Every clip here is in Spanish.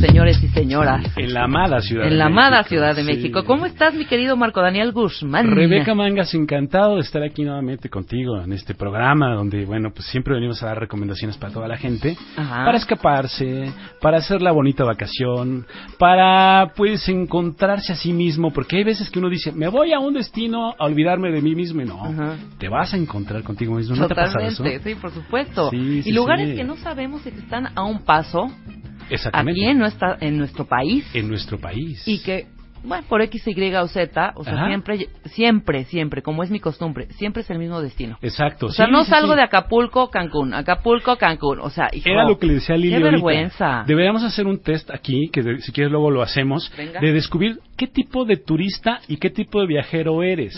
señores y señoras. En la amada Ciudad En de la México. Ciudad de Sí. México. ¿Cómo estás, mi querido Marco Daniel Guzmán? Rebeca Mangas, encantado de estar aquí nuevamente contigo en este programa donde, bueno, pues siempre venimos a dar recomendaciones para toda la gente, Ajá. para escaparse, para hacer la bonita vacación, para, pues, encontrarse a sí mismo, porque hay veces que uno dice, me voy a un destino a olvidarme de mí mismo y no, Ajá. te vas a encontrar contigo mismo. ¿No te ha pasado eso? Totalmente, sí, por supuesto. Sí, sí, y lugares que no sabemos si están a un paso Exactamente. aquí en, nuestra, en nuestro país En nuestro país. y que, bueno, por X, Y o Z, o sea, Ajá. siempre, siempre, siempre, como es mi costumbre, siempre es el mismo destino. Exacto. O sea, sí, no sí, salgo sí. de Acapulco, Cancún, Acapulco, Cancún, o sea, hijo, Era lo que le decía Lili Qué ahorita. vergüenza. Deberíamos hacer un test aquí, que de- si quieres luego lo hacemos, Venga. de descubrir qué tipo de turista y qué tipo de viajero eres.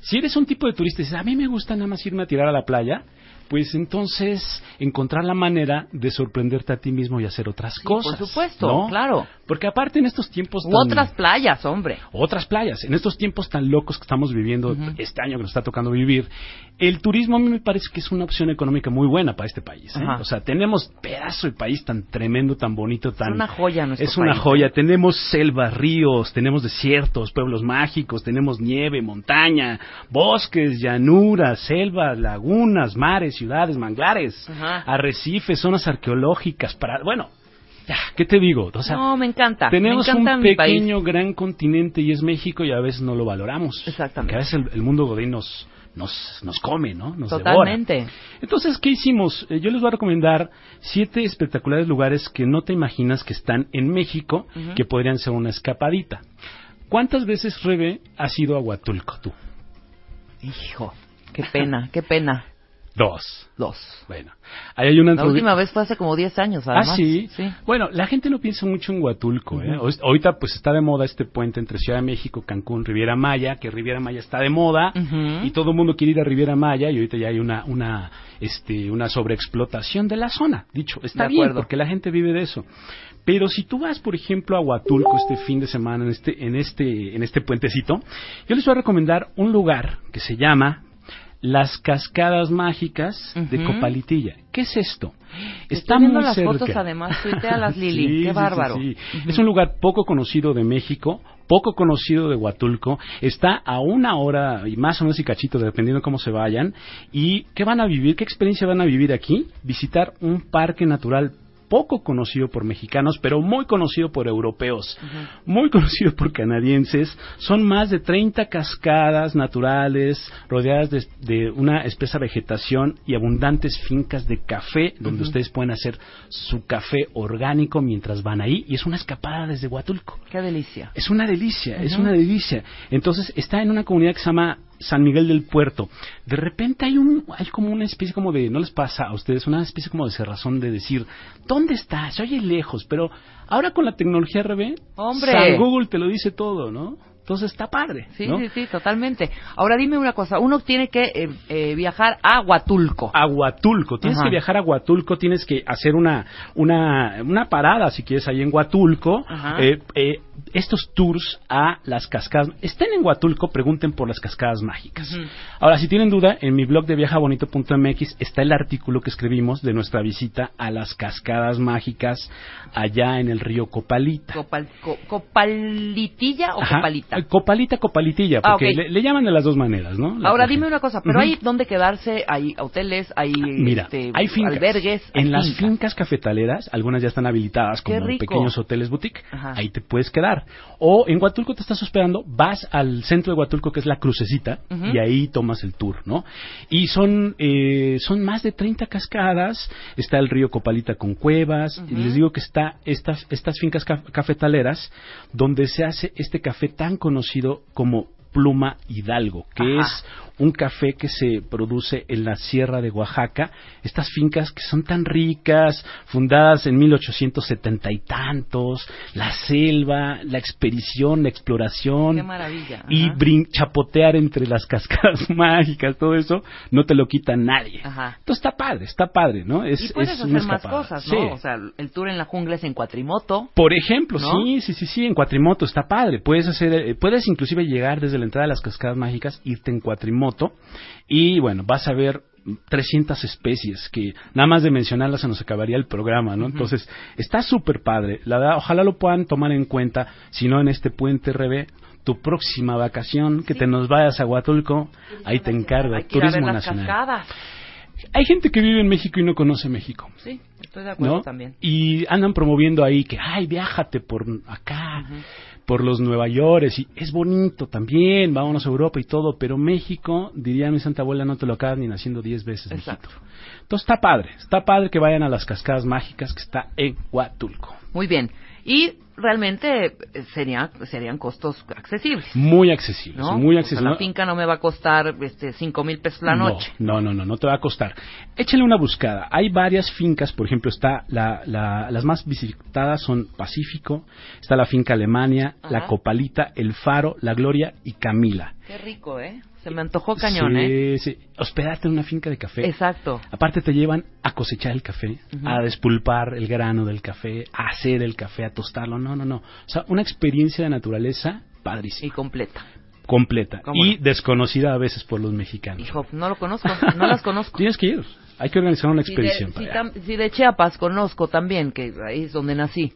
Si eres un tipo de turista y dices, a mí me gusta nada más irme a tirar a la playa, pues entonces encontrar la manera de sorprenderte a ti mismo y hacer otras Sí, cosas. por supuesto, ¿no? claro. Porque aparte en estos tiempos tan- otras playas, hombre. otras playas. En estos tiempos tan locos que estamos viviendo, este año que nos está tocando vivir, el turismo a mí me parece que es una opción económica muy buena para este país. ¿eh? O sea, tenemos pedazo de país tan tremendo, tan bonito, tan... Es una joya nuestro Es una país, joya. ¿eh? Tenemos selvas, ríos, tenemos desiertos, pueblos mágicos, tenemos nieve, montaña, bosques, llanuras, selvas, lagunas, mares, ciudades, manglares, Ajá. arrecifes, zonas arqueológicas, para... Bueno, ¿qué te digo? O sea, no, me encanta. tenemos me encanta un pequeño, gran continente y es México y a veces no lo valoramos. Exactamente. Porque a veces el, el mundo godín nos, nos, nos come, ¿no? Nos Totalmente. devora. Entonces, ¿qué hicimos? Eh, yo les voy a recomendar siete espectaculares lugares que no te imaginas que están en México, que podrían ser una escapadita. ¿Cuántas veces, Rebe, has ido a Huatulco tú? Hijo, qué pena, qué pena. Dos. Dos. Bueno, ahí hay una La última vez fue hace como 10 años, además. Ah, ¿sí? Sí. Bueno, la gente no piensa mucho en Huatulco. ¿eh? Ujú. Ahor- Ahorita pues está de moda este puente entre Ciudad de México, Cancún, Riviera Maya, que Riviera Maya está de moda y todo el mundo quiere ir a Riviera Maya y ahorita ya hay una una este una sobreexplotación de la zona. Dicho, está De bien acuerdo. porque la gente vive de eso. Pero si tú vas, por ejemplo, a Huatulco este fin de semana en este en este en este puentecito, yo les voy a recomendar un lugar que se llama las cascadas mágicas de. Copalitilla. ¿Qué es esto? Estoy viendo muy las cerca. fotos, además, tuitealas, Lili. Sí, Qué bárbaro. sí, sí. Ujú. Es un lugar poco conocido de México, poco conocido de Huatulco. Está a una hora y más o menos y cachito, dependiendo cómo se vayan. ¿Y qué van a vivir? ¿Qué experiencia van a vivir aquí? Visitar un parque natural poco conocido por mexicanos, pero muy conocido por europeos, muy conocido por canadienses. Son más de 30 cascadas naturales rodeadas de, de una espesa vegetación y abundantes fincas de café donde ustedes pueden hacer su café orgánico mientras van ahí y es una escapada desde Huatulco. Qué delicia. Es una delicia, es una delicia. Entonces está en una comunidad que se llama San Miguel del Puerto. De repente hay un, hay como una especie como de, no les pasa a ustedes, una especie como de cerrazón de decir, ¿dónde está? Se oye lejos, pero ahora con la tecnología RB, ¡Hombre! San Google te lo dice todo, ¿no? Entonces está padre, Sí, ¿no? sí, sí, totalmente. Ahora dime una cosa, uno tiene que eh, eh, viajar a Huatulco. a Huatulco. Tienes Ajá. que viajar a Huatulco, tienes que hacer una, una, una parada, si quieres, ahí en Huatulco. Ajá. Eh, eh, estos tours a las cascadas. Estén en Huatulco, pregunten por las cascadas mágicas. Ahora, si tienen duda, en mi blog de viajabonito.mx está el artículo que escribimos de nuestra visita a las cascadas mágicas allá en el río Copalita. Copal- co- ¿Copalitilla o Ajá. copalita? Eh, Copalita, Copalitilla, Ah, porque ok. le, le llaman de las dos maneras, ¿no? La- Ahora dime una cosa, pero Ujú. hay donde quedarse, hay hoteles, hay Mira, este, hay fincas. albergues, hay en las fincas. cafetaleras, algunas ya están habilitadas como pequeños hoteles boutique. Ajá. Ahí te puedes quedar. O en Huatulco te estás hospedando, vas al centro de Huatulco, que es la crucecita, y ahí tomas el tour, ¿no? Y son, eh, son más de 30 cascadas, está el río Copalita con cuevas, y Ujú. les digo que está estas, estas fincas ca- cafetaleras, donde se hace este café tan conocido como Pluma Hidalgo, que Ajá. es un café que se produce en la Sierra de Oaxaca. Estas fincas que son tan ricas, fundadas en 1870 y tantos, la selva, la expedición, la exploración. Qué maravilla. Y chapotear entre las cascadas mágicas, todo eso, no te lo quita nadie. Ajá. Entonces está padre, está padre, ¿no? Es, y puedes es hacer más cosas, Sí. ¿no? O sea, el tour en la jungla es en cuatrimoto. Por ejemplo, ¿No? sí, sí, sí, sí, en cuatrimoto está padre. Puedes hacer, eh, puedes inclusive llegar desde la entrada de las cascadas mágicas, irte en cuatrimoto y bueno, vas a ver 300 especies que nada más de mencionarlas se nos acabaría el programa, ¿no? Entonces, está súper padre. La verdad, ojalá lo puedan tomar en cuenta, si no en este puente RB, tu próxima vacación, que Sí. te nos vayas a Huatulco, ahí te encargo, Hay que ir a ver Turismo las Nacional. cascadas. Hay gente que vive en México y no conoce México. Sí, estoy de acuerdo ¿no? también. Y andan promoviendo ahí que, ay, viájate por acá, por los Nueva York, y es bonito también, vámonos a Europa y todo, pero México, diría mi santa abuela, no te lo acabas ni naciendo diez veces, Exacto. mijito. Entonces está padre, está padre que vayan a las cascadas mágicas que está en Huatulco. Muy bien. Y realmente eh, sería, serían costos accesibles. Muy accesible, ¿no? muy O sea, accesible. la finca no me va a costar este, cinco mil pesos la No, noche. No, no, no, no te va a costar. Échale una buscada. Hay varias fincas, por ejemplo, está la, la- las más visitadas son Pacífico, está la finca Alemania, la. Copalita, El Faro, La Gloria y Camila. Qué rico, ¿eh? Se me antojó cañón, ¿eh? Sí, sí. Hospedarte en una finca de café. Exacto. Aparte te llevan a cosechar el café, a despulpar el grano del café, a hacer el café, a tostarlo. No, no, no. O sea, una experiencia de naturaleza padrísima, Y completa. completa ¿Cómo y no? desconocida a veces por los mexicanos. Hijo, no lo conozco, no las conozco. Tienes que ir. Hay que organizar una Si expedición. si, para allá. tam- si de Chiapas conozco también, que ahí es donde nací.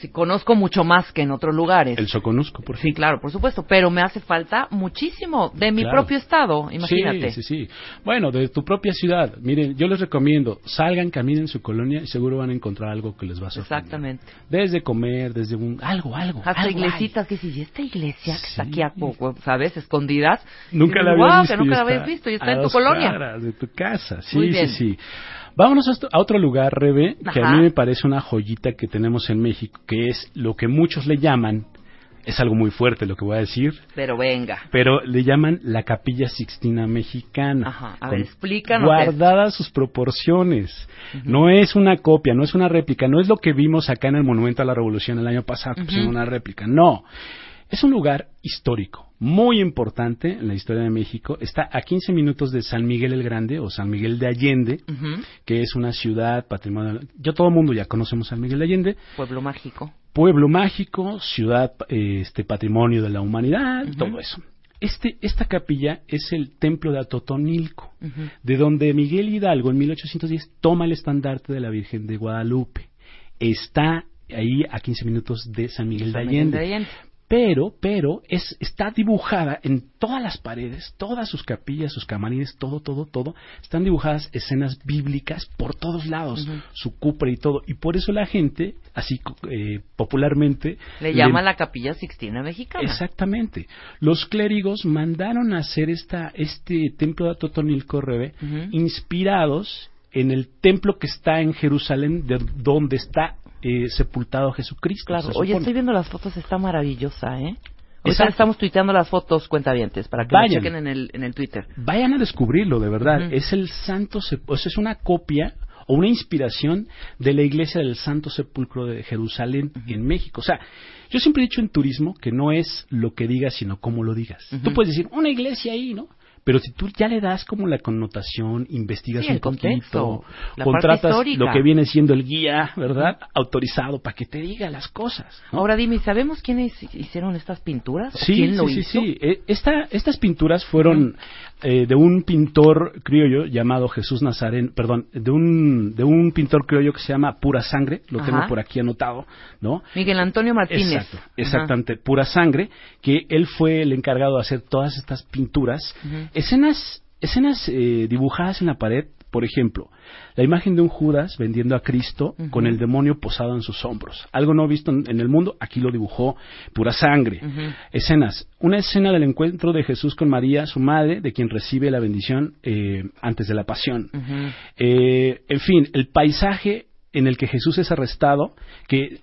Si conozco mucho más que en otros lugares. El Soconusco, por Sí, ejemplo. claro, por supuesto, pero me hace falta muchísimo de mi Claro. propio estado, imagínate. Sí, sí, sí. Bueno, de tu propia ciudad. Miren, yo les recomiendo, salgan, caminen su colonia y seguro van a encontrar algo que les va a sorprender. Exactamente. Desde comer, desde un... Algo, algo. Hasta algo iglesitas que dices, ¿y esta iglesia que está Sí. aquí, a poco, ¿sabes? Escondidas. Nunca la habías "Guau, visto. que nunca la habías visto y está a en tu colonia. de tu casa. Sí, Muy bien. sí, sí. Vámonos a, otro lugar, Rebe, que Ajá. a mí me parece una joyita que tenemos en México, que es lo que muchos le llaman, es algo muy fuerte lo que voy a decir, Pero venga. pero le llaman la Capilla Sixtina Mexicana. Ajá, a ver, explícanos Guardadas sus proporciones. No es una copia, no es una réplica, no es lo que vimos acá en el Monumento a la Revolución el año pasado, que Ujú. pusieron una réplica. No. Es un lugar histórico, muy importante en la historia de México. Está a 15 minutos de San Miguel el Grande o San Miguel de Allende, que es una ciudad patrimonio. Yo todo el mundo ya conocemos San Miguel de Allende. Pueblo mágico. Pueblo mágico, ciudad este patrimonio de la humanidad, todo eso. Este, esta capilla es el templo de Atotonilco, de donde Miguel Hidalgo en 1810 toma el estandarte de la Virgen de Guadalupe. Está ahí a 15 minutos de San Miguel San Miguel de Allende. Pero, pero, es, está dibujada en todas las paredes, todas sus capillas, sus camarines, todo, todo, todo, están dibujadas escenas bíblicas por todos lados, su cupra y todo. Y por eso la gente, así eh, popularmente... Le llama la Capilla Sixtina Mexicana. Exactamente. Los clérigos mandaron a hacer esta, este templo de Atotonilco Rebe, inspirados en el templo que está en Jerusalén, de donde está eh, sepultado Jesucristo. Claro. Oye, estoy viendo las fotos, está maravillosa, ¿eh? Ahorita estamos tuiteando las fotos, cuentavientes, para que lo chequen en el, en el Twitter. Vayan a descubrirlo, de verdad. Es el Santo Sepulcro, es una copia o una inspiración de la iglesia del Santo Sepulcro de Jerusalén en México. O sea, yo siempre he dicho en turismo que no es lo que digas, sino cómo lo digas. Ujú. Tú puedes decir, una iglesia ahí, ¿no? Pero si tú ya le das como la connotación, investigas Sí, un contexto, poquito, contratas lo que viene siendo el guía, ¿verdad? Autorizado para que te diga las cosas. ¿no? Ahora dime, ¿sabemos quiénes hicieron estas pinturas? ¿O Sí, ¿Quién lo sí, hizo? sí, sí. Eh, esta- estas pinturas fueron eh, de un pintor criollo llamado Jesús Nazareno, perdón, de un, de un pintor criollo que se llama Pura Sangre, lo tengo Ajá. por aquí anotado, ¿no? Miguel Antonio Martínez. Exacto, Ajá. exactamente, Pura Sangre, que él fue el encargado de hacer todas estas pinturas, Ujú. Escenas, escenas eh, dibujadas en la pared, por ejemplo, la imagen de un Judas vendiendo a Cristo con el demonio posado en sus hombros. Algo no visto en, el mundo, aquí lo dibujó Pura Sangre. Escenas. Una escena del encuentro de Jesús con María, su madre, de quien recibe la bendición eh, antes de la pasión. Eh, en fin, el paisaje en el que Jesús es arrestado, que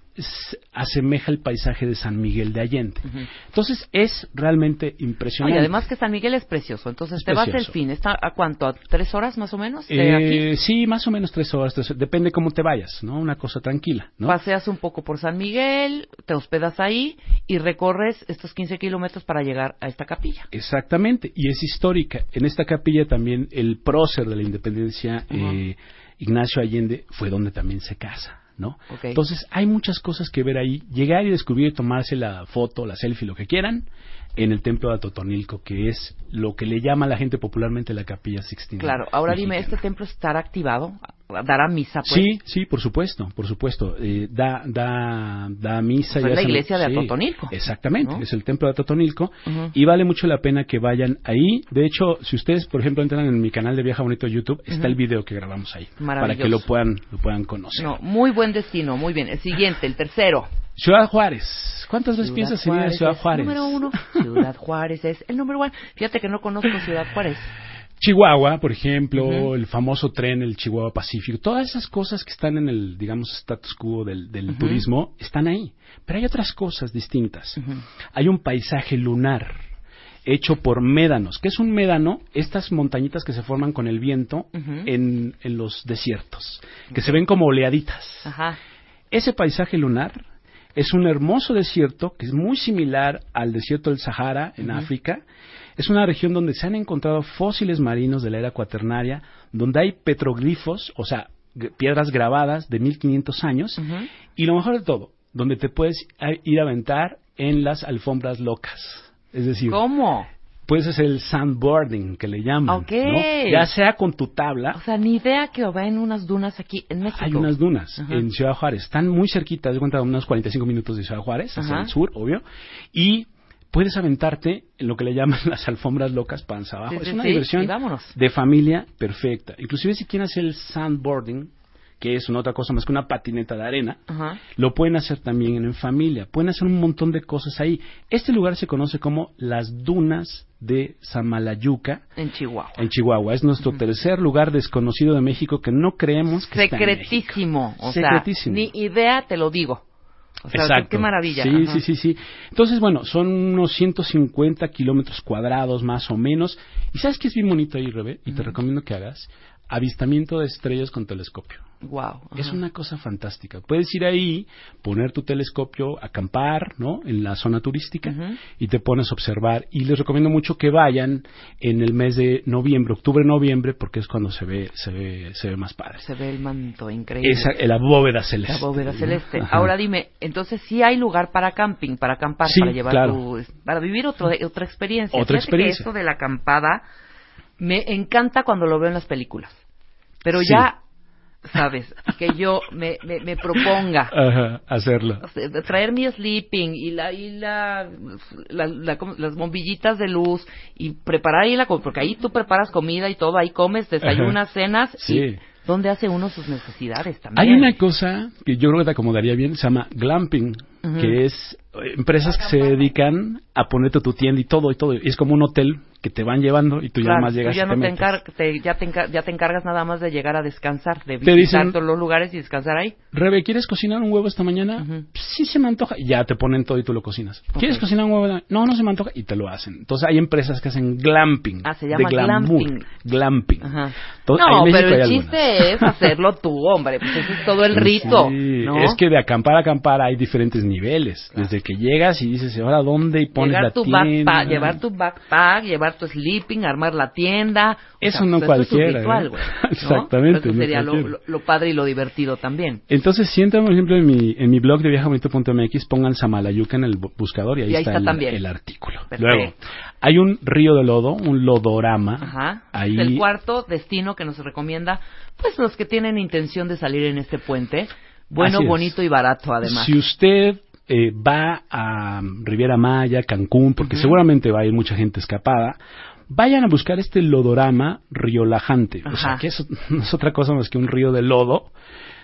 asemeja el paisaje de San Miguel de Allende. Entonces es realmente No, y impresionante. además que San Miguel es precioso. Entonces Es te vas precioso. el fin. ¿Está a cuánto? ¿A tres horas más o menos? De aquí. Eh, sí, más o menos tres horas, tres- depende cómo te vayas, ¿no? Una cosa tranquila, ¿no? Paseas un poco por San Miguel, te hospedas ahí y recorres estos 15 kilómetros para llegar a esta capilla. Exactamente, y es histórica. En esta capilla también el prócer de la independencia, eh, Ignacio Allende, fue donde también se casa, ¿no? Entonces hay muchas cosas que ver ahí. Llegar y descubrir, tomarse la foto, la selfie, lo que quieran, en el templo de Atotonilco, que es lo que le llama a la gente popularmente la capilla Sixtina. Claro, ahora dime. ¿este templo estará activado? ¿Dará misa? Pues? Sí, sí, por supuesto, por supuesto. Eh, da, da, da misa. Pues es la se- iglesia de sí, Atotonilco, Exactamente, ¿no? es el templo de Atotonilco. Y vale mucho la pena que vayan ahí. De hecho, si ustedes, por ejemplo, entran en mi canal de Viaja Bonito YouTube, está el video que grabamos ahí. Para que lo puedan, lo puedan conocer. No, muy buen destino, muy bien. El siguiente, el tercero. Ciudad Juárez. ¿Cuántas veces Ciudad piensas en ir a Juárez Ciudad es Juárez? Número uno. Ciudad Juárez es el número uno. Fíjate que no conozco Ciudad Juárez. Chihuahua, por ejemplo, el famoso tren, el Chihuahua Pacífico, todas esas cosas que están en el, digamos, status quo del, turismo, están ahí. Pero hay otras cosas distintas. Hay un paisaje lunar hecho por médanos. ¿Qué es un médano? Estas montañitas que se forman con el viento en, en los desiertos, que se ven como oleaditas. Ese paisaje lunar es un hermoso desierto que es muy similar al desierto del Sahara en. África. Es una región donde se han encontrado fósiles marinos de la era cuaternaria, donde hay petroglifos, o sea, piedras grabadas de 1500 años, y lo mejor de todo, donde te puedes ir a aventar en las alfombras locas. Es decir, ¿Cómo? puedes hacer el sandboarding, que le llaman. Ok. ¿no? Ya sea con tu tabla O sea, ni idea que va en unas dunas aquí en México. hay unas dunas en Ciudad Juárez. Están muy cerquitas, de cuenta, unos 45 minutos de Ciudad Juárez, hacia el sur, obvio. Y puedes aventarte en lo que le llaman las alfombras locas panza abajo. Sí, es sí, una sí, diversión de familia perfecta. Inclusive si quieren hacer el sandboarding, que es una otra cosa más que una patineta de arena, Ajá. lo pueden hacer también en familia. Pueden hacer un montón de cosas ahí. Este lugar se conoce como las dunas de Samalayuca. En Chihuahua. En Chihuahua. Es nuestro tercer lugar desconocido de México que no creemos que está en México. Secretísimo. O Secretísimo. sea, ni idea te lo digo. O sea, Exacto. qué maravilla. Sí, Ajá. sí, sí, sí. Entonces, bueno, son unos 150 kilómetros cuadrados más o menos. ¿Y sabes qué es bien bonito ahí, Rebe? Y te recomiendo que hagas avistamiento de estrellas con telescopio. Wow. Es una cosa fantástica. Puedes ir ahí, poner tu telescopio, acampar, ¿no? En la zona turística y te pones a observar. Y les recomiendo mucho que vayan en el mes de noviembre, octubre, noviembre, porque es cuando se ve, se ve, se ve más padre. Se ve el manto increíble. Esa, la bóveda celeste. La bóveda celeste. Ajá. Ahora dime, entonces sí hay lugar para camping, para acampar, Sí, para llevar claro. tu, para vivir otro, otra experiencia. Otra Fíjate que experiencia. esto de la acampada me encanta cuando lo veo en las películas. Pero Sí. ya, sabes, que yo me, me, me proponga Ajá, hacerlo. traer mi sleeping y la y la, la- la- ¿cómo? las bombillitas de luz y preparar ahí la porque ahí tú preparas comida y todo ahí comes desayunas cenas Sí. y dónde hace uno sus necesidades también Hay una cosa que yo creo que te acomodaría bien, se llama glamping, que es empresas que se dedican a ponerte tu tienda y todo y todo. Y es como un hotel que te van llevando y tú ya Claro, más llegas tú ya y no te te, te- ya, te ya te encargas nada más de llegar a descansar, de visitar dicen- todos los lugares y descansar ahí. Rebe, ¿quieres cocinar un huevo esta mañana? Ujú. Sí se me antoja. Ya te ponen todo y tú lo cocinas. ¿Quieres cocinar un huevo? No, no se me antoja. Y te lo hacen. Entonces hay empresas que hacen glamping. Ah, se llama de glamour. glamping. Glamping. Ajá. Entonces, ahí no, pero el chiste es hacerlo tú, hombre, pues ese es todo el rito, Sí, ¿no? Es que de acampar a acampar hay diferentes niveles. Desde que llegas y dices, ¿ahora dónde? Y pones llevar la tu tienda. backpack, llevar tu backpack, llevar tu sleeping, armar la tienda. O Eso sea, no pues, cualquiera, Es un ritual, ¿eh? Exactamente, Eso no sería lo, lo- lo padre y lo divertido también. Entonces, si entran, por ejemplo, en mi, en mi blog de viajabonito.mx, pongan Samalayuca en el bu- buscador y ahí, Y ahí está, está el, también. el artículo. Perfecto. Luego, hay un río de lodo, un lodorama. Ajá. Ahí, el cuarto destino que nos recomienda, pues los que tienen intención de salir en este puente. Bueno, bonito y barato además. Si usted eh, va a Riviera Maya, Cancún, porque seguramente va a ir mucha gente escapada, vayan a buscar este lodorama riolajante. O sea, Ajá. que eso no es otra cosa más que un río de lodo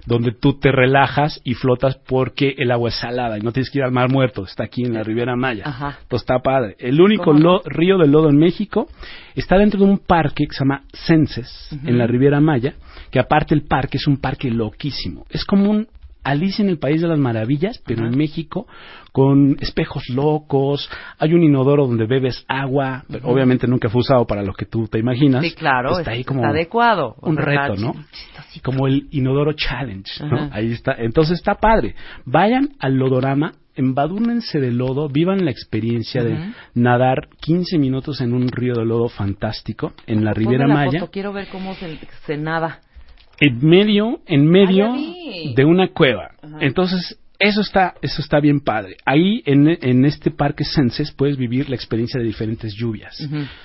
donde tú te relajas y flotas porque el agua es salada y no tienes que ir al mar muerto, está aquí en la Riviera Maya. Ajá. Entonces está padre. El único río de lodo en México está dentro de un parque que se llama Senses, en la Riviera Maya, que aparte el parque es un parque loquísimo. Es como un Alicia en el País de las Maravillas, pero en México, con espejos locos, hay un inodoro donde bebes agua, pero obviamente nunca fue usado para lo que tú te imaginas. Sí, claro, Está es- ahí como está adecuado. Un reto, ¿no? chistosito. Como el Inodoro Challenge, ¿no? Ahí está. Entonces está padre. Vayan al lodorama, embadúrnense de lodo, vivan la experiencia de nadar 15 minutos en un río de lodo fantástico en la Riviera Maya. foto, quiero ver cómo se, se nada. En medio, en medio Ah, de una cueva. Ajá. Entonces, eso está, eso está bien padre. Ahí en, en este parque Senses puedes vivir la experiencia de diferentes lluvias.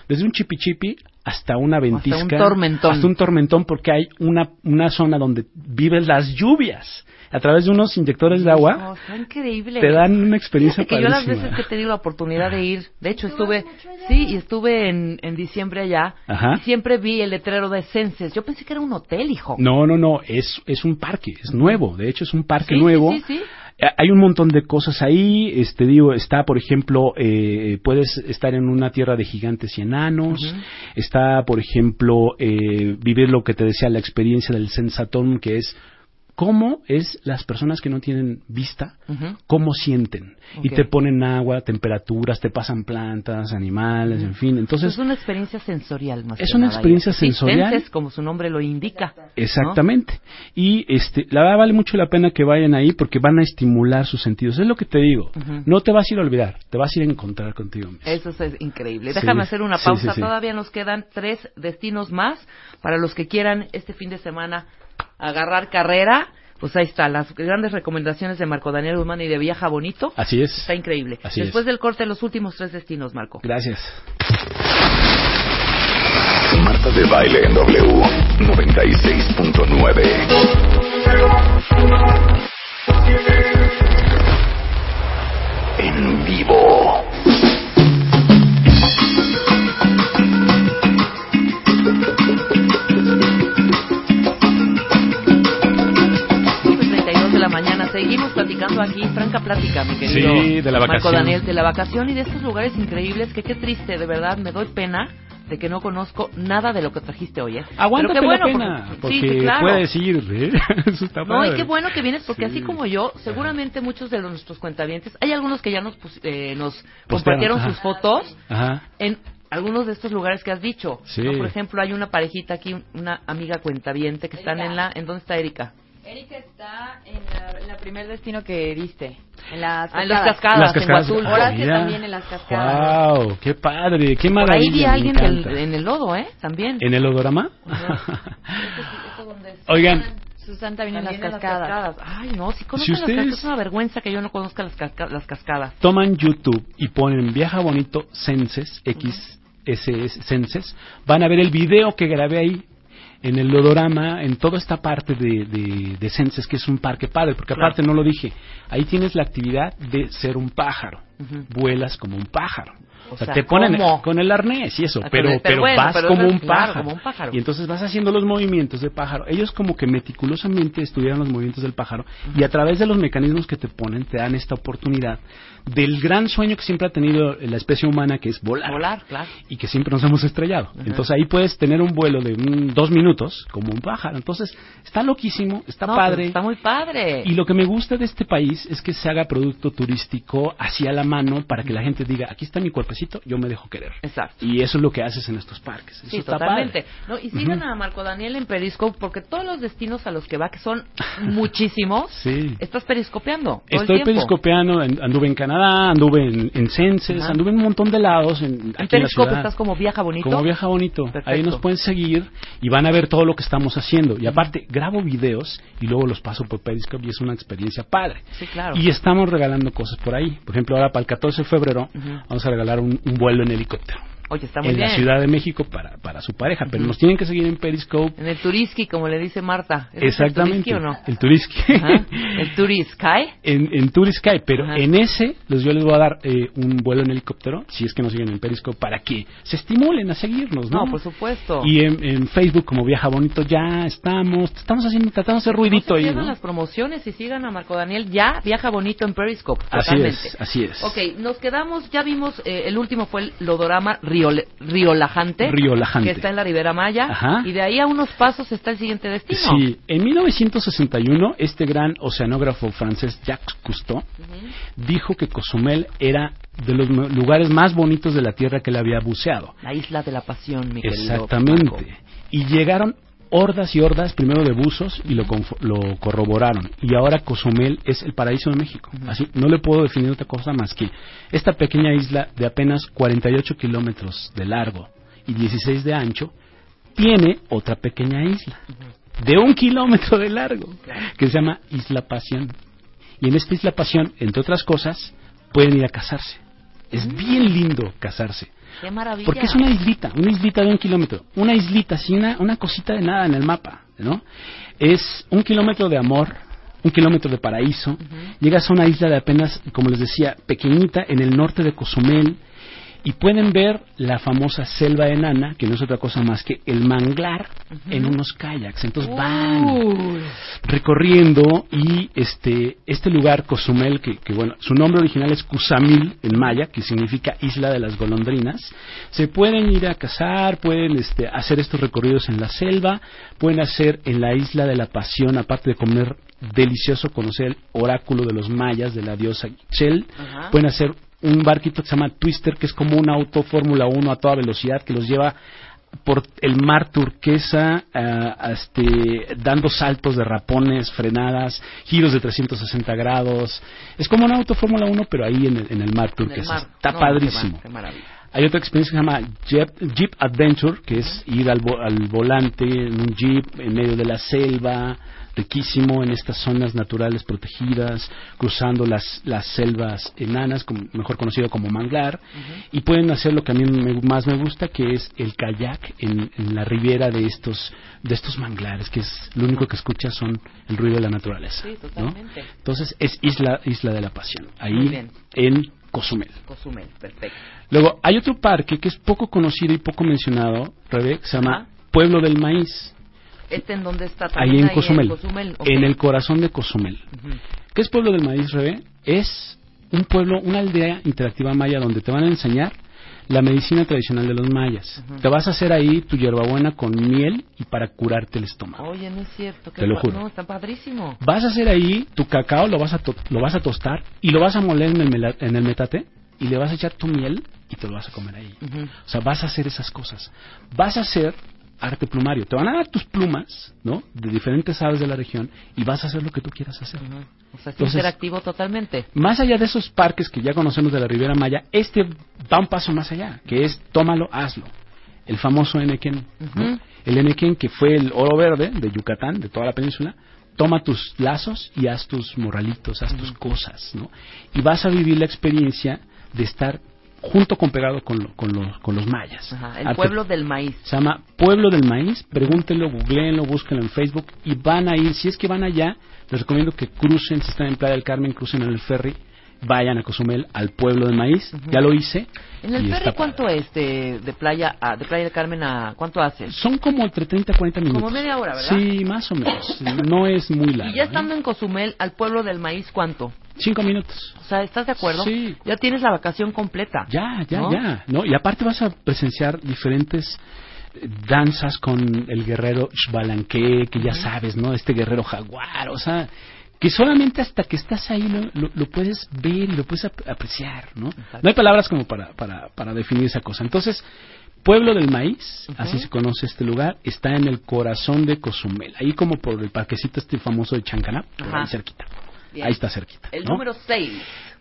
Desde un chipi chipi hasta una ventisca. un tormentón. Hasta un tormentón porque hay una, una zona donde viven las lluvias. A través de unos inyectores de agua No, está increíble. te dan una experiencia que yo las veces que he tenido la oportunidad de ir, de hecho estuve, sí, y estuve en, en diciembre allá, Ajá. y siempre vi el letrero de Senses. Yo pensé que era un hotel, hijo. No, no, no, es, es un parque, es nuevo, de hecho es un parque Sí, nuevo. sí, sí, sí. Hay un montón de cosas ahí, este digo, está por ejemplo, eh, puedes estar en una tierra de gigantes y enanos, está por ejemplo, eh, vivir lo que te decía, la experiencia del sensatón, que es cómo es las personas que no tienen vista, Ujú. cómo sienten. Y te ponen agua, temperaturas, te pasan plantas, animales, en fin. Entonces, es una experiencia sensorial más es que una nada, experiencia sensorial. como su nombre lo indica. ¿no? Exactamente. Y este, la verdad vale mucho la pena que vayan ahí porque van a estimular sus sentidos. Es lo que te digo. No te vas a ir a olvidar, te vas a ir a encontrar contigo mismo. Eso es increíble. Sí, Déjame hacer una pausa. sí, sí. Todavía nos quedan tres destinos más para los que quieran este fin de semana agarrar carrera. Pues ahí está, las grandes recomendaciones de Marco Daniel Guzmán y de Viaja Bonito. Así es. Está increíble. Así Después es. del corte, los últimos tres destinos, Marco. Gracias. Marta de baile en W 96.9. En vivo. Aquí, franca plática, mi querido Sí, de la Marco vacación. Daniel, de la vacación y de estos lugares increíbles que qué triste, de verdad, me doy pena de que no conozco nada de lo que trajiste hoy. ¿eh? Aguántate Pero qué bueno, la pena, porque- porque, sí, claro. puedes ir. ¿eh? Eso está No, y qué bueno que vienes porque Sí. así como yo, seguramente muchos de los- nuestros cuentavientes, hay algunos que ya nos, pus- eh, nos Postearon, compartieron ajá. sus fotos Ajá. en algunos de estos lugares que has dicho. Sí. ¿no? Por ejemplo, hay una parejita aquí, una amiga cuentaviente que están en la... ¿En dónde está Erika? Erika está en la, en la primer destino que diste, en las Ah, en las cascadas. cascadas, en Guazul. Ah, Horacio mira. también en las cascadas. Wow, qué padre, qué Por ahí maravilla. vi a alguien del- en el lodo, ¿eh? También. ¿En el odorama? ¿Esto dónde es? Oigan, Susan también en las También en cascadas. Ay, no, si conozco Si las ustedes- cascadas, es una vergüenza que yo no conozca las, casca- las cascadas. toman YouTube y ponen Viaja Bonito Senses, XSS Senses, van a ver el video que grabé ahí en el Lodorama, en toda esta parte de, de, de Senses, que es un parque padre, porque Claro. aparte no lo dije, ahí tienes la actividad de ser un pájaro, Vuelas como un pájaro. O O sea, sea, te ponen ¿cómo? con el arnés y eso, Ah, pero, el- pero pero bueno, vas pero como es un, claro, pájaro. como un pájaro. Y entonces vas haciendo los movimientos de pájaro. Ellos como que meticulosamente estudiaron los movimientos del pájaro y a través de los mecanismos que te ponen te dan esta oportunidad del gran sueño que siempre ha tenido la especie humana que es volar. Volar, claro. Y que siempre nos hemos estrellado. Entonces ahí puedes tener un vuelo de un- dos minutos como un pájaro. Entonces está loquísimo, está No, padre. está muy padre. Y lo que me gusta de este país es que se haga producto turístico así a la mano para que la gente diga, aquí está mi cuerpecito, yo me dejo querer. Exacto. Y eso es lo que haces en estos parques. Eso Sí, está totalmente. padre. No, y sigan a Marco Daniel en Periscope porque todos los destinos a los que va, que son muchísimos, Sí. estás periscopeando. todo el Estoy tiempo. periscopeando, en- anduve en Canadá, anduve en, en Senses, Ajá. anduve en un montón de lados. En, En en la Periscope ciudad. estás como viaja bonito. Como viaja bonito. Perfecto. Ahí nos pueden seguir y van a ver todo lo que estamos haciendo. Y aparte, grabo videos y luego los paso por Periscope y es una experiencia padre. Sí, claro. Y estamos regalando cosas por ahí. Por ejemplo, ahora para el 14 de febrero vamos a regalar un, un vuelo en helicóptero. Oye, está muy en bien. la Ciudad de México para, para su pareja, pero nos tienen que seguir en Periscope. En el Turiski, como le dice Marta. ¿Ese es el Exactamente. Turiski o no? El Turiski. Ajá. El Turisky. en, en Turisky, pero Ajá. en ese los yo les voy a dar eh, un vuelo en helicóptero, si es que nos siguen en Periscope, para que se estimulen a seguirnos, ¿no? No, por supuesto. Y en, en Facebook, como Viaja Bonito, ya estamos, estamos haciendo, tratando de hacer ruidito no se ahí, ¿no? las promociones y sigan a Marco Daniel. Ya viaja bonito en Periscope. Así Totalmente. es, así es. Ok, nos quedamos, ya vimos, eh, el último fue el Lodorama Riole- Riolajante. Riolajante. Que está en la Ribera Maya. Ajá. Y de ahí a unos pasos está el siguiente destino. Sí, en 1961 este gran oceanógrafo francés Jacques Cousteau dijo que Cozumel era de los lugares más bonitos de la Tierra que él había buceado. La isla de la pasión, mi. Exactamente. Y llegaron hordas y hordas primero de buzos y lo, lo corroboraron. Y ahora Cozumel es el paraíso de México. Así, no le puedo definir otra cosa más que esta pequeña isla de apenas 48 kilómetros de largo y 16 de ancho tiene otra pequeña isla de un kilómetro de largo que se llama Isla Pasión. Y en esta Isla Pasión, entre otras cosas, pueden ir a casarse. Es bien lindo casarse. Qué maravilla. Porque es una islita, una islita de un kilómetro, una islita, así una, una cosita de nada en el mapa, ¿no? Es un kilómetro de amor, un kilómetro de paraíso. Llegas a una isla de apenas, como les decía, pequeñita en el norte de Cozumel y pueden ver la famosa selva enana, que no es otra cosa más que el manglar en unos kayaks. Entonces van recorriendo y este este lugar Cozumel que, que, bueno su nombre original es Cusamil en maya que significa isla de las golondrinas se pueden ir a cazar pueden este hacer estos recorridos en la selva pueden hacer en la isla de la pasión aparte de comer delicioso conocer el oráculo de los mayas de la diosa Chel pueden hacer un barquito que se llama Twister que es como un auto Fórmula 1 a toda velocidad que los lleva por el mar turquesa, ah, este, dando saltos de rapones, frenadas, giros de 360 grados. Es como un auto Fórmula 1, pero ahí en el, en el mar el turquesa. mar. Está No, padrísimo. Qué, qué maravilla. Hay otra experiencia que se llama Jeep, Jeep Adventure, que es ir al, al volante en un jeep en medio de la selva, riquísimo en estas zonas naturales protegidas, cruzando las, las selvas enanas, como- mejor conocido como manglar, y pueden hacer lo que a mí me- más me gusta, que es el kayak en, en la ribera de estos, de estos manglares, que es lo único que escuchas son el ruido de la naturaleza. Sí, ¿no? totalmente. Entonces es Isla, Isla de la Pasión, ahí en Cozumel. Cozumel, perfecto. Luego, hay otro parque que es poco conocido y poco mencionado, Rebe, que se llama. Pueblo del Maíz, ¿Este en dónde está? ahí en Cozumel, en el corazón de Cozumel. Ujú. ¿Qué es Pueblo del Maíz, Rebe? Es un pueblo, una aldea interactiva maya donde te van a enseñar la medicina tradicional de los mayas. Te vas a hacer ahí tu hierbabuena con miel y para curarte el estómago. Oye, no es cierto. Te lo juro. No, está padrísimo. Vas a hacer ahí tu cacao, lo vas a, to- lo vas a tostar y lo vas a moler en el, en el metate y le vas a echar tu miel y te lo vas a comer ahí. O sea, vas a hacer esas cosas. Vas a hacer arte plumario. Te van a dar tus plumas, ¿no? De diferentes aves de la región y vas a hacer lo que tú quieras hacer. O sea, es Entonces- interactivo totalmente. Más allá de esos parques que ya conocemos de la Riviera Maya, este va un paso más allá, que es tómalo, hazlo. El famoso Enequén. El Enequén, que fue el oro verde de Yucatán, de toda la península, toma tus lazos y haz tus morralitos, haz tus cosas, ¿no? Y vas a vivir la experiencia de estar junto con pegado con, lo- con, los, con los mayas. Ajá, el Arte- pueblo del maíz. se llama Pueblo del Maíz. Pregúntenlo, googleenlo, búsquenlo en Facebook y van a ir. Si es que van allá, les recomiendo que crucen, si están en Playa del Carmen, crucen en el ferry, vayan a Cozumel, al Pueblo del Maíz. Ya lo hice. ¿En el ferry cuánto es de, de playa a, de playa del Carmen a cuánto hace? Son como entre 30 y 40 minutos. Como media hora, ¿verdad? Sí, más o menos. No es muy largo. Y ya ¿eh? estando en Cozumel, al pueblo del maíz, ¿cuánto? Cinco minutos. O sea, ¿estás de acuerdo? Sí. Ya tienes la vacación completa. Ya, ya, ¿No? ya. ¿no? Y aparte vas a presenciar diferentes eh, danzas con el guerrero Xbalanque, que ya sabes, ¿no? Este guerrero jaguar, o sea, que solamente hasta que estás ahí lo, lo- lo puedes ver y lo puedes ap- apreciar, ¿no? Exacto. No hay palabras como para, para, para definir esa cosa. Entonces, Pueblo del Maíz, así se conoce este lugar, está en el corazón de Cozumel, ahí como por el parquecito este famoso de Chancaná, por Ajá. ahí cerquita. Bien. Ahí está cerquita. El ¿no? número 6.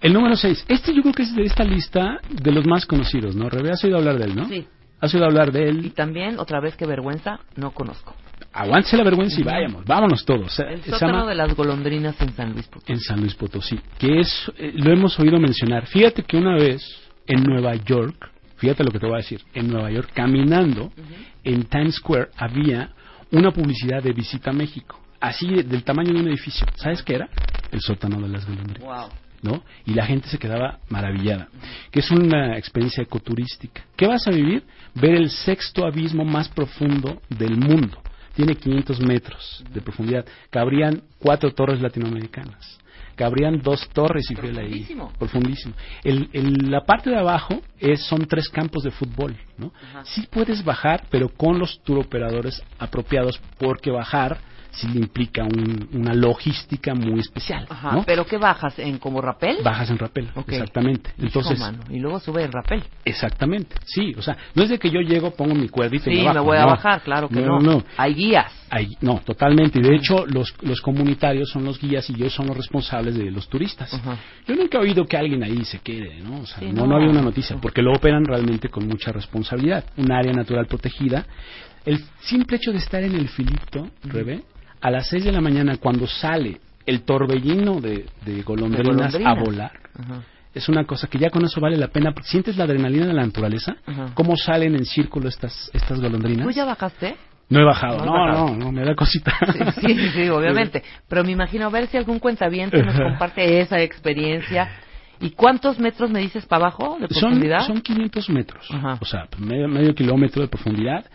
El número 6. Este yo creo que es de esta lista de los más conocidos, ¿no? Rebe, has oído hablar de él, ¿no? Sí. Has oído hablar de Y él. también, otra vez, qué vergüenza, no conozco. Aguántese la vergüenza y vayamos, vámonos todos. El sótano de las golondrinas en San Luis Potosí. en San Luis Potosí, que es, eh, lo hemos oído mencionar. Fíjate que una vez en Nueva York, fíjate lo que te voy a decir, en Nueva York, caminando, en Times Square había una publicidad de Visita México, así de- del tamaño de un edificio. ¿Sabes qué era? El sótano de las golondrinas. Wow. ¿no? Y la gente se quedaba maravillada. Que es una experiencia ecoturística. ¿Qué vas a vivir? Ver el sexto abismo más profundo del mundo. Tiene 500 metros de profundidad. Cabrían cuatro torres latinoamericanas. Cabrían dos torres y fiel ahí. Profundísimo. Profundísimo. El, el- la parte de abajo es, son tres campos de fútbol, ¿no? Ajá. Sí puedes bajar, pero con los turoperadores apropiados, porque bajar sí le implica un- una logística muy especial, Ajá. ¿no? ¿Pero qué bajas? ¿En como rapel? bajas en rappel, Ok. exactamente. Hijo, Entonces, mano, Y luego sube en rapel. exactamente, sí, o sea, no es de que yo llego, pongo mi cuerdito y Sí, me bajo. me voy a no. bajar, claro que no. No, no. Hay guías. Ahí- no, totalmente. Y de hecho, los, los comunitarios son los guías y ellos son los responsables de los turistas. Ajá. Yo nunca he oído que alguien ahí se quede, ¿no? O sea, Sí, no. no había una noticia, porque lo operan realmente con mucha responsabilidad. Un área natural protegida. El simple hecho de estar en el filito, Rebe, a las 6 de la mañana, cuando sale el torbellino de, de golondrinas, De a volar, Ajá. es una cosa que ya con eso vale la pena. Sientes la adrenalina de la naturaleza, Ajá. cómo salen en círculo estas, estas golondrinas. ¿Tú ya bajaste? No he bajado, ¿No no, no, me da cosita. Sí, sí, sí, obviamente. Pero me imagino a ver si algún cuentaviente nos comparte esa experiencia. ¿Y cuántos metros me dices para abajo de Son, profundidad? son 500 metros, Ajá. o sea, medio, medio kilómetro de profundidad.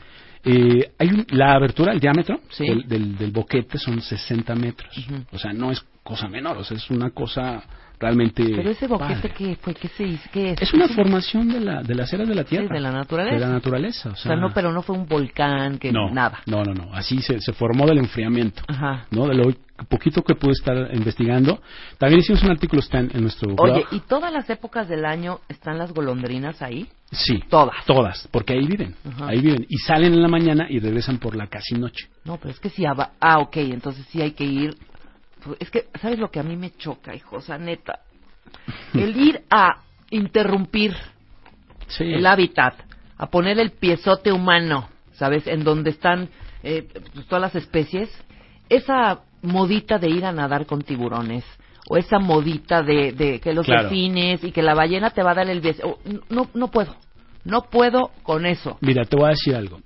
Eh, hay un- la abertura, el diámetro Sí. del, del, del boquete son 60 metros. Ujú. O sea, no es cosa menor, o sea, es una cosa realmente. Pero ese boquete. ¿qué fue? ¿Qué se hizo? ¿Qué es? Es una formación de, la, de las eras de la Tierra. de la naturaleza. De la naturaleza, o O sea. sea, no, pero no fue un volcán, que no, nada. No, no, no. Así se, se formó del enfriamiento. Ajá. ¿no? De lo poquito que pude estar investigando. También hicimos un artículo, está en, en nuestro blog. Oye, ¿y todas las épocas del año están las golondrinas ahí? Sí. Todas. Todas, porque ahí viven. Ajá. Ahí viven. Y salen en la mañana y regresan por la casi noche. No, pero es que sí, ah, ok, entonces sí hay que ir. Es que, ¿sabes lo que a mí me choca, hijo? O sea, neta. El ir a interrumpir Sí. el hábitat, a poner el piezote humano, ¿sabes? En donde están eh, pues, todas las especies. Esa modita de ir a nadar con tiburones. O esa modita de, de que los Claro. y que la ballena te va a dar el beso. No, no puedo. No puedo con eso. Mira, te voy a decir algo.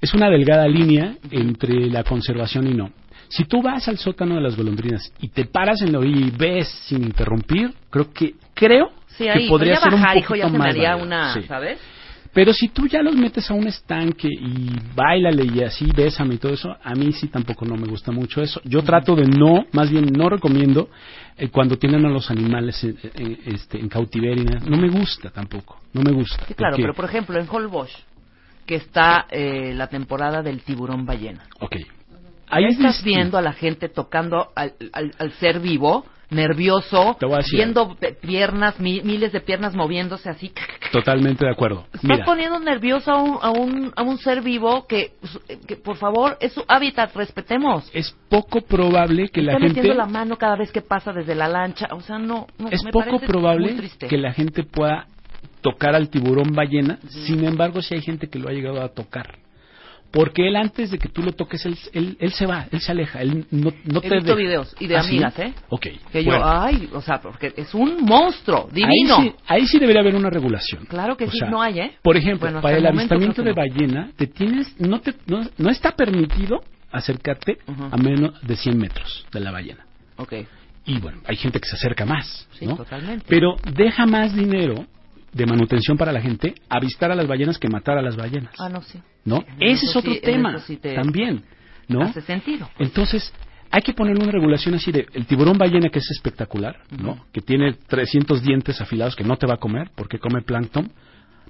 Es una delgada línea entre la conservación y no. Si tú vas al sótano de las golondrinas y te paras en la orilla y ves sin interrumpir, creo que creo Sí, que ahí. podría ya ser un bajar, hijo, poquito ya se me más haría válido. una, Sí. ¿sabes? Pero si tú ya los metes a un estanque y bailale y así bésame y todo eso, a mí sí tampoco no me gusta mucho eso. Yo trato de no, más bien no recomiendo eh, cuando tienen a los animales en, en- este, en cautiverio. No me gusta tampoco, no me gusta. Sí, claro, porque- pero por ejemplo, en Holbox, que está eh, la temporada del tiburón ballena. Ok. Ahí es estás viendo a la gente tocando al, al- al ser vivo, nervioso, viendo piernas, mi- miles de piernas moviéndose así. Totalmente de acuerdo. Estás poniendo nervioso a un, a, un, a un ser vivo que, que, por favor, es su hábitat, respetemos. es poco probable que la gente... metiendo la mano cada vez que pasa desde la lancha. O sea, no, no es me poco probable que la gente pueda tocar al tiburón ballena, sin embargo sí hay gente que lo ha llegado a tocar. Porque él antes de que tú lo toques, él, él, él se va, él se aleja, él no, no He te visto de- videos y de ¿Ah, sí? amigas, ¿eh? Ok. Que yo, ay, o sea, porque es un monstruo, divino. Ahí sí, ahí sí debería haber una regulación. Claro que O sí, sea, no hay, ¿eh? Por ejemplo, Bueno, para el momento avistamiento de ballena, te tienes, no, te, no, no está permitido acercarte a menos de 100 metros de la ballena. Ok, Y bueno, hay gente que se acerca más, sí, ¿no? totalmente. Pero deja más dinero de manutención para la gente avistar a las ballenas que matar a las ballenas, Ah, no, sí. ¿no? Ese es otro sí- tema eso sí te- también, ¿no? Hace sentido. Entonces, hay que ponerle una regulación así de el tiburón ballena que es espectacular, ¿no? Que tiene 300 dientes afilados que no te va a comer porque come plancton,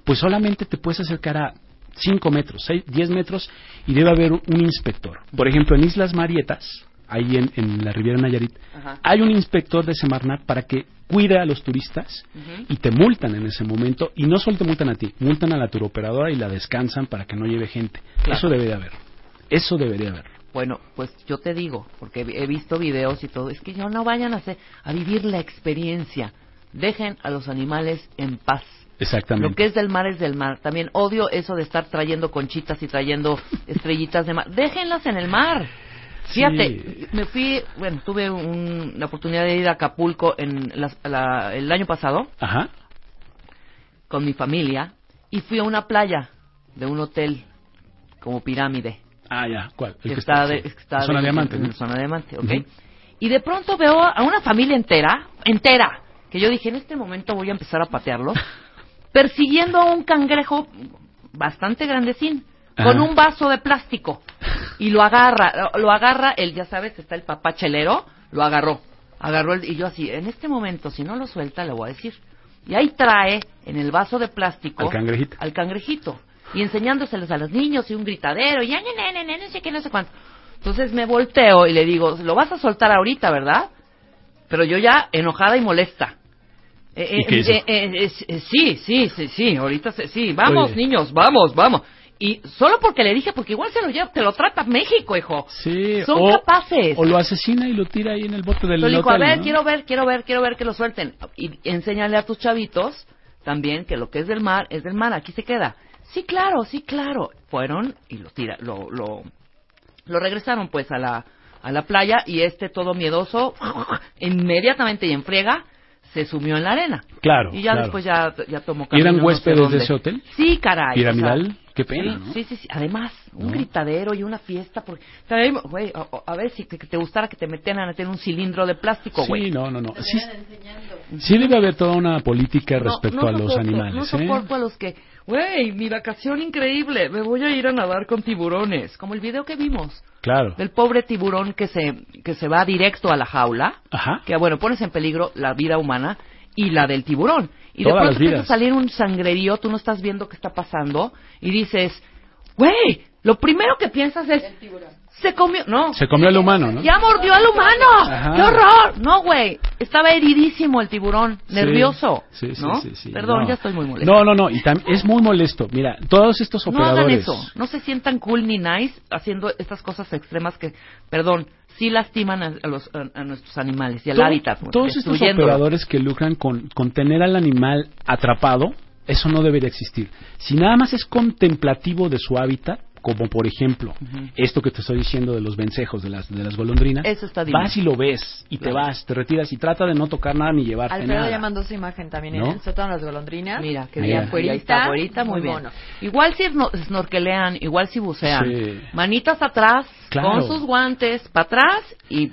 pues solamente te puedes acercar a 5 metros, 6, 10 metros y debe haber un inspector. Por ejemplo, en Islas Marietas, ahí en, en la Riviera Nayarit, Ajá. hay un inspector de Semarnat para que cuide a los turistas y te multan en ese momento y no solo te multan a ti, multan a la turoperadora y la descansan para que no lleve gente. Claro. Eso debería haber. Eso debería haber. Bueno, pues yo te digo, porque he visto videos y todo, es que yo no vayan a, hacer, a vivir la experiencia. Dejen a los animales en paz. Exactamente. Lo que es del mar es del mar. También odio eso de estar trayendo conchitas y trayendo estrellitas de mar. Déjenlas en el mar. Fíjate, Sí. me fui, bueno, tuve un- la oportunidad de ir a Acapulco en las- la- el año pasado Ajá. con mi familia y fui a una playa de un hotel como pirámide Ah, ya, ¿cuál? El que, está, de, en que está zona de- diamante, en ¿no? la zona diamante, ¿ok? Y de pronto veo a una familia entera, entera, que yo dije, en este momento voy a empezar a patearlos, persiguiendo a un cangrejo bastante grandecín, con un vaso de plástico. Y lo agarra, lo agarra, el, ya sabes, está el papá chelero, lo agarró. Agarró el, y yo así, en este momento, si no lo suelta, le voy a decir. Y ahí trae, en el vaso de plástico, Al cangrejito. al cangrejito y enseñándoselos a los niños y un gritadero y ya, ne, ne, ne, no sé qué, no sé cuánto. Entonces me volteo y le digo, lo vas a soltar ahorita, ¿verdad? Pero yo ya enojada y molesta. Eh, ¿Y eh, qué hizo? eh, eh, eh, sí, sí, sí, sí, ahorita sí, vamos Oye. niños, vamos, vamos. Y solo porque le dije, porque igual se lo lleva, te lo trata México, hijo. Sí, Son o, capaces. o lo asesina y lo tira ahí en el bote del Yo le digo, a ver, ¿no? quiero ver, quiero ver, quiero ver que lo suelten. Y enséñale a tus chavitos también que lo que es del mar es del mar, aquí se queda. Sí, claro, sí, claro. Fueron y lo tira, lo, lo, lo regresaron pues a la, a la playa y este todo miedoso, inmediatamente y en friega, se sumió en la arena. Claro, Y ya claro. después ya, ya tomó ¿Y eran camino, no sé huéspedes de ese hotel? Sí, caray. ¿Piramidal? o sea, Qué pena, sí, ¿no? Sí, sí, sí. Además, un ¿No? gritadero y una fiesta. Porque, también, güey, a, a ver si te, que te gustara que te metieran en un cilindro de plástico, güey. Sí, no, no, no. Sí, sí debe haber toda una política respecto no a los soporto- animales, No ¿eh? soporto a los que, güey, mi vacación increíble, me voy a ir a nadar con tiburones. Como el video que vimos Claro. del pobre tiburón que se, que se va directo a la jaula. Ajá. Que, bueno, pones en peligro la vida humana y la del tiburón. Y Todas de pronto empieza a salir un sangrerío, tú no estás viendo qué está pasando y dices, güey, lo primero que piensas es, se comió, no, Se comió al humano, ¿no? ya mordió al humano. Ajá. ¡Qué horror! No, güey. Estaba heridísimo el tiburón. Nervioso. Sí, sí, ¿no? sí, sí. Perdón, No. ya estoy muy molesto. No, no, no. Y es muy molesto. Mira, todos estos No hagan operadores. eso. No se sientan cool ni nice haciendo estas cosas extremas que, perdón, sí lastiman a, a los, a, nuestros animales y al hábitat. Todos estos operadores que lucran con, con tener al animal atrapado, eso no debería existir. Si nada más es contemplativo de su hábitat, como por ejemplo esto que te estoy diciendo de los vencejos, de las, de las golondrinas, Eso está vas y lo ves y te Claro. vas, te retiras y trata de no tocar nada ni llevarte Alfredo nada. ya mandó su imagen también ¿No? en el sótano las golondrinas. Mira, que Mira. bien. Está, afuerita, muy, muy bien. mono. Igual si sno- snorkelean, igual si bucean. Sí. Manitas atrás, Claro. con sus guantes, para atrás y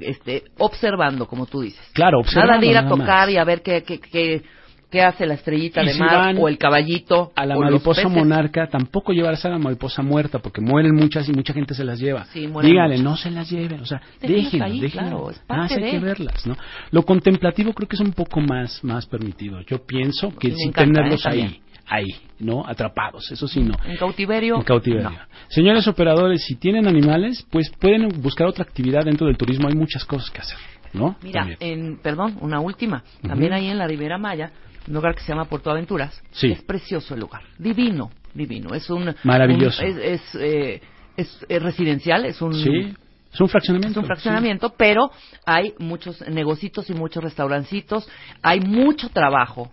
este, observando, como tú dices. Claro, observando Nada de ir a nada tocar más. y a ver qué, qué, qué, qué hace la estrellita Y de si mar o el caballito. A la mariposa monarca tampoco llevarse a la mariposa muerta porque mueren muchas y mucha gente se las lleva. Sí, Dígale, muchas. no se las lleven, o sea, Déjenlas déjenlas, claro, Ah, sí hay de. que verlas, ¿no? Lo contemplativo creo que es un poco más más permitido. Yo pienso que sin encanta, tenerlos ¿eh? ahí, ahí, ¿no? Atrapados, eso sí no. En cautiverio. En cautiverio. no. Señores operadores, si tienen animales, pues pueden buscar otra actividad dentro del turismo. Hay muchas cosas que hacer, ¿no? Mira, También. en, perdón, una última. También ahí en la Ribera Maya, un lugar que se llama Puerto Aventuras. Sí. Es precioso el lugar. Divino, divino. Es un. Maravilloso. un- es, es, eh, es, residencial, es un. Sí, es un fraccionamiento. Es un fraccionamiento, pero hay muchos negocitos y muchos restaurancitos. Hay mucho trabajo.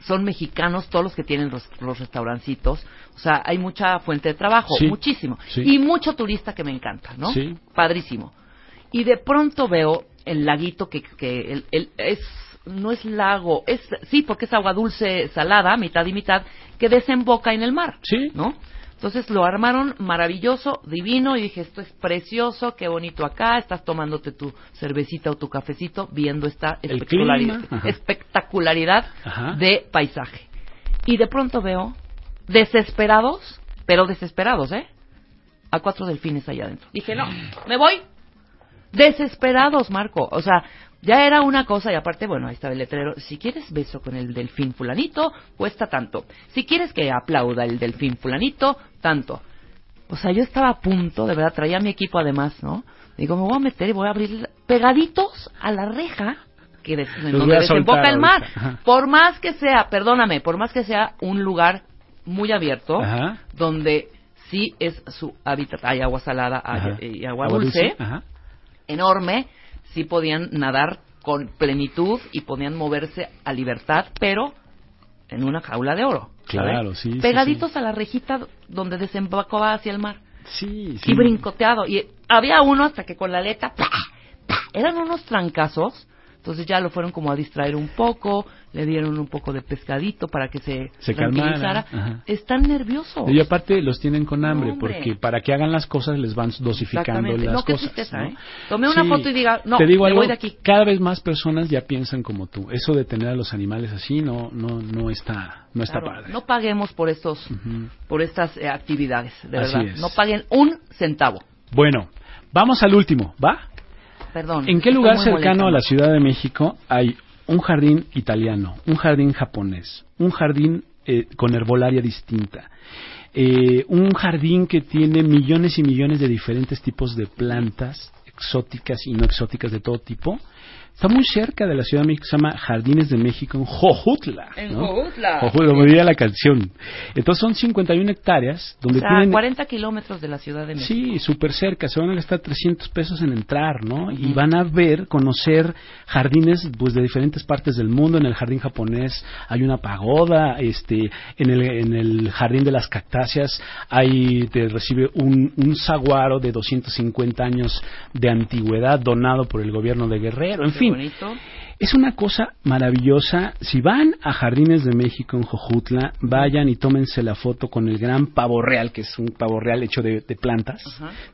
Son mexicanos todos los que tienen los, los restaurancitos. O sea, hay mucha fuente de trabajo, Sí, muchísimo. sí. Y mucho turista que me encanta, ¿no? Sí. Padrísimo. Y de pronto veo el laguito que, que el, el- es no es lago, es sí, porque es agua dulce salada, mitad y mitad, que desemboca en el mar. Sí. ¿No? Entonces lo armaron maravilloso, divino, y dije, esto es precioso, qué bonito acá, estás tomándote tu cervecita o tu cafecito, viendo esta espectacularidad, ajá. espectacularidad Ajá. de paisaje. Y de pronto veo, desesperados, pero desesperados, ¿eh? A cuatro delfines allá adentro. Dije, no, me voy. Desesperados, Marco. O sea, ya era una cosa y aparte, bueno, ahí estaba el letrero. Si quieres beso con el delfín fulanito, cuesta tanto. Si quieres que aplauda el delfín fulanito, tanto. O sea, yo estaba a punto, de verdad, traía mi equipo además, ¿no? Digo, me voy a meter y voy a abrir pegaditos a la reja que des- en donde a desemboca el mar. ahorita. Por más que sea, perdóname, por más que sea un lugar muy abierto, Ajá. donde sí es su hábitat, hay agua salada hay- Ajá. y agua dulce, enorme, sí podían nadar con plenitud y podían moverse a libertad, pero en una jaula de oro. ¿sabes? Claro, sí, sí, Pegaditos a la rejita donde desembocaba hacia el mar. Sí, sí. Y brincoteado. Y había uno hasta que con la aleta, ¡pa! ¡pa! eran unos trancazos. Entonces ya lo fueron como a distraer un poco, le dieron un poco de pescadito para que se, Se tranquilizara. calmara. Están nerviosos. Y aparte los tienen con hambre, porque para que hagan las cosas les van dosificando las No, qué cosas. tristeza, ¿no? ¿eh? Tomé una foto y diga, no, te digo me algo, voy de aquí. cada vez más personas ya piensan como tú. Eso de tener a los animales así no no no está no está Claro, padre. No paguemos por estos, por estas eh, actividades, de Así verdad. es. No paguen un centavo. Bueno, vamos al último, ¿va? Perdón. ¿En qué lugar cercano a la. Ciudad de México hay un jardín italiano, un jardín japonés, un jardín eh, con herbolaria distinta, eh, un jardín que tiene millones y millones de diferentes tipos de plantas exóticas y no exóticas de todo tipo? Está muy cerca de la Ciudad de México, se llama Jardines de México en Jojutla. En ¿no? Jojutla. Jojutla, como diría la canción. Entonces son 51 hectáreas donde O sea, tienen 40 kilómetros de la Ciudad de México. Sí, súper cerca. Se van a gastar 300 pesos en entrar, ¿no? Y van a ver, conocer jardines pues de diferentes partes del mundo. En el jardín japonés hay una pagoda. Este, en el, en el jardín de las cactáceas hay te recibe un, un saguaro de 250 años de antigüedad donado por el gobierno de Guerrero. En Qué bonito. es una cosa maravillosa. Si van a Jardines de México en Jojutla, vayan y tómense la foto con el gran pavo real, que es un pavo real hecho de, de plantas,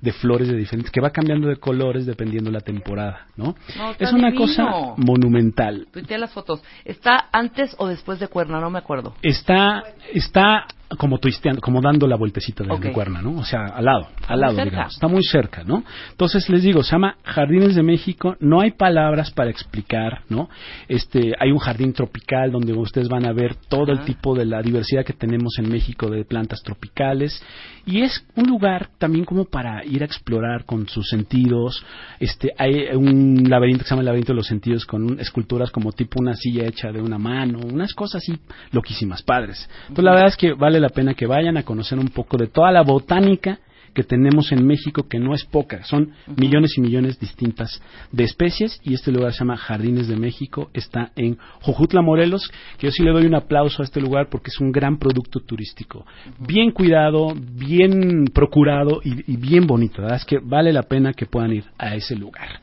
de flores de diferentes, que va cambiando de colores dependiendo la temporada, ¿no? Es una divino. cosa monumental. Tuiteé las fotos. ¿Está antes o después de Cuerna? No me acuerdo. Está, está como twisteando, como dando la vueltecita de, Ok. de cuerna, ¿no? O sea, al lado, al lado, cerca. digamos. Está muy cerca, ¿no? Entonces les digo, se llama Jardines de México. No hay palabras para explicar, ¿no? Este, hay un jardín tropical donde ustedes van a ver todo el Ajá. tipo de la diversidad que tenemos en México de plantas tropicales y es un lugar también como para ir a explorar con sus sentidos. Este, hay un laberinto que se llama el laberinto de los sentidos con un- esculturas como tipo una silla hecha de una mano, unas cosas así loquísimas, padres. Entonces la verdad es que vale la pena que vayan a conocer un poco de toda la botánica que tenemos en México, que no es poca, son millones y millones distintas de especies, y este lugar se llama Jardines de México, está en Jojutla, Morelos, que yo sí le doy un aplauso a este lugar porque es un gran producto turístico, bien cuidado, bien procurado y, y bien bonito, la verdad es que vale la pena que puedan ir a ese lugar.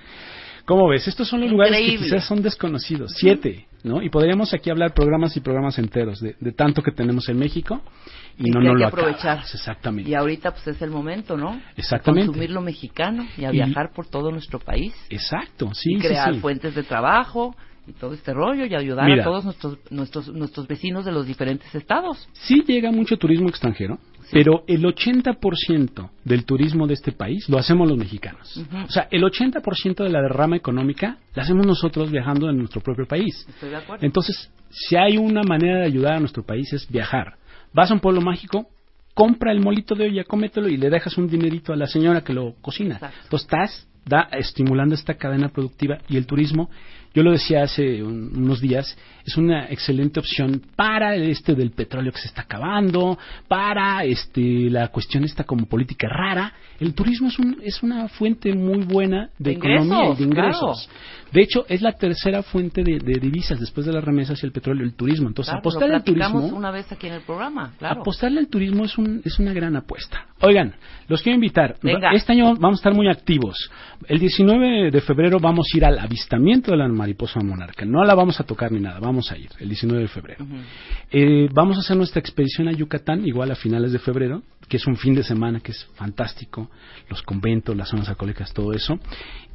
¿Cómo ves? Estos son los lugares que quizás son desconocidos, siete, ¿no? Y podríamos aquí hablar programas y programas enteros de, de tanto que tenemos en México y, Y no que nos hay lo que aprovechar. exactamente. Y ahorita pues es el momento, ¿no? Exactamente. A consumir lo mexicano y a Y- viajar por todo nuestro país. Exacto, sí, y sí, crear sí. fuentes de trabajo y todo este rollo y ayudar Mira. a todos nuestros, nuestros, nuestros vecinos de los diferentes estados. Sí llega mucho turismo extranjero, pero el 80% del turismo de este país lo hacemos los mexicanos. O sea, el 80% de la derrama económica la hacemos nosotros viajando en nuestro propio país. Estoy de acuerdo. Entonces, si hay una manera de ayudar a nuestro país es viajar. Vas a un pueblo mágico, compra el molito de olla, cómetelo y le dejas un dinerito a la señora que lo cocina. Exacto. Entonces estás da, estimulando esta cadena productiva y el turismo, yo lo decía hace un- unos días, es una excelente opción para este del petróleo que se está acabando, para este la cuestión esta como política rara. El turismo es, un, es una fuente muy buena de, De economía y de ingresos. De hecho, es la tercera fuente de, de divisas después de las remesas y el petróleo, el turismo. Entonces, Claro, apostarle al turismo, una vez aquí en el programa, claro. apostarle al turismo es, un, es una gran apuesta. Oigan, los quiero invitar. Venga. Este año vamos a estar muy activos. El 19 de febrero vamos a ir al avistamiento de la mariposa monarca. No la vamos a tocar ni nada, vamos a ir el 19 de febrero. Eh, vamos a hacer nuestra expedición a Yucatán, igual a finales de febrero, que es un fin de semana que es fantástico, los conventos, las zonas alcohólicas, todo eso.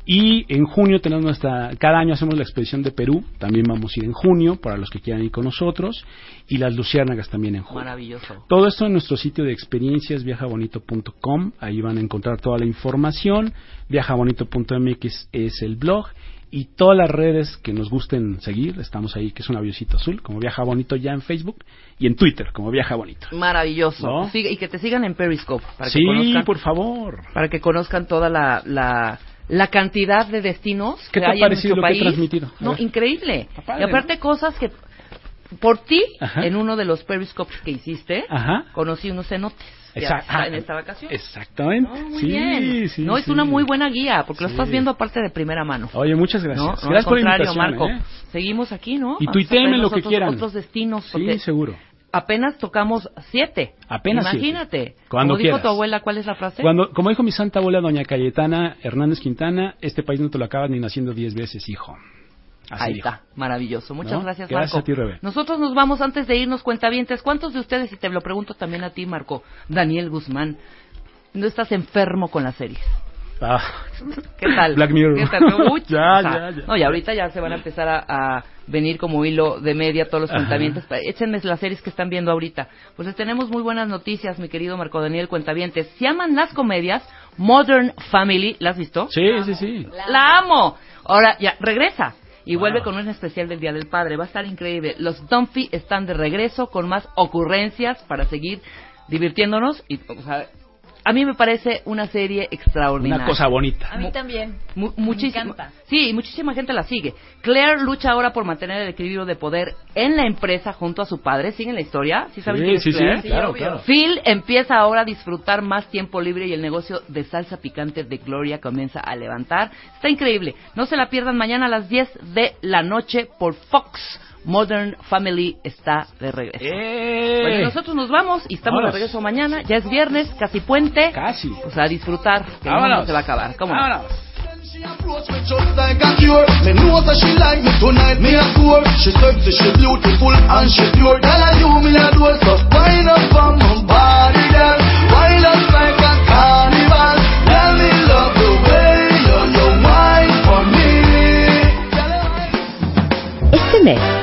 Y en junio tenemos nuestra, cada año hacemos la expedición de Perú, también vamos a ir en junio, para los que quieran ir con nosotros, y las luciérnagas también en junio. Maravilloso. Todo esto en nuestro sitio de experiencias, viajabonito.com, ahí van a encontrar toda la información, viajabonito.mx es el blog, y todas las redes que nos gusten seguir, estamos ahí, que es un aviosito azul, como Viaja Bonito ya en Facebook, y en Twitter, como Viaja Bonito. Maravilloso. ¿No? Y que te sigan en Periscope para Sí, que conozcan por favor. para que conozcan toda la, la, la cantidad de destinos ¿Qué que te ha hay parecido en lo nuestro que he país. transmitido? A No, ver. increíble. Padre, y aparte cosas que por ti Ajá. en uno de los Periscopes que hiciste Ajá. conocí unos cenotes ya Exacto. está en esta vacación. Exactamente. No, muy sí, bien. sí, no, es sí. una muy buena guía porque lo estás viendo aparte de primera mano. Oye, muchas gracias. No, no, gracias por la contrario, invitación. Marco. ¿eh? Seguimos aquí, ¿no? Y traernos lo que otros- quieran. Otros destinos. Sí, seguro. Apenas tocamos siete. Apenas siete. Imagínate. Cuando Como dijo quieras. tu abuela, ¿cuál es la frase? Cuando, como dijo mi santa abuela, doña Cayetana Hernández Quintana, este país no te lo acabas ni naciendo diez veces, hijo. Así Ahí dijo. está, maravilloso. Muchas ¿No? gracias, Gracias Marco. a ti, Rebe. Nosotros nos vamos antes de irnos cuentavientes. ¿Cuántos de ustedes, y te lo pregunto también a ti, Marco, Daniel Guzmán, no estás enfermo con las series? Ah, ¿Qué tal? Black Mirror. ¿Qué tal? Uy, Ya, o sea, ya, ya. No, y ahorita ya se van a empezar a, a venir como hilo de media todos los Ajá. cuentavientes. Pa- Échenme las series que están viendo ahorita. Pues les tenemos muy buenas noticias, mi querido Marco Daniel Cuentavientes. Si aman las comedias, Modern Family, ¿la has visto? sí, sí, sí. ¡La amo! Ahora ya, regresa. Y Wow. vuelve con un especial del Día del Padre. Va a estar increíble. Los Dumpy están de regreso con más ocurrencias para seguir divirtiéndonos. Y, o sea, a mí me parece una serie extraordinaria. Una cosa bonita. A mí también. Mu- Me muchísima, encanta. sí, y muchísima gente la sigue. Claire lucha ahora por mantener el equilibrio de poder en la empresa junto a su padre. ¿Siguen la historia? ¿Sí saben Sí, quién es sí, sí, claro, claro. Phil empieza ahora a disfrutar más tiempo libre y el negocio de salsa picante de Gloria comienza a levantar. Está increíble. No se la pierdan mañana a las 10 de la noche por Fox. Modern Family está de regreso. ¡Eh! Bueno, nosotros nos vamos y estamos Vámonos. de regreso mañana. Ya es viernes, casi puente. Casi. O sea, a disfrutar, que el mundo Vámonos. se va a acabar. ¿Cómo no? Vámonos. She approach me just like a cure. Me know that she like me tonight, me a score. She sexy, she beautiful and she pure. Girl, I you me a do so. Wind up on my body, girl. Wind up like a carnival. Girl, me love the way you you wine for me. Girl, I- Este mes,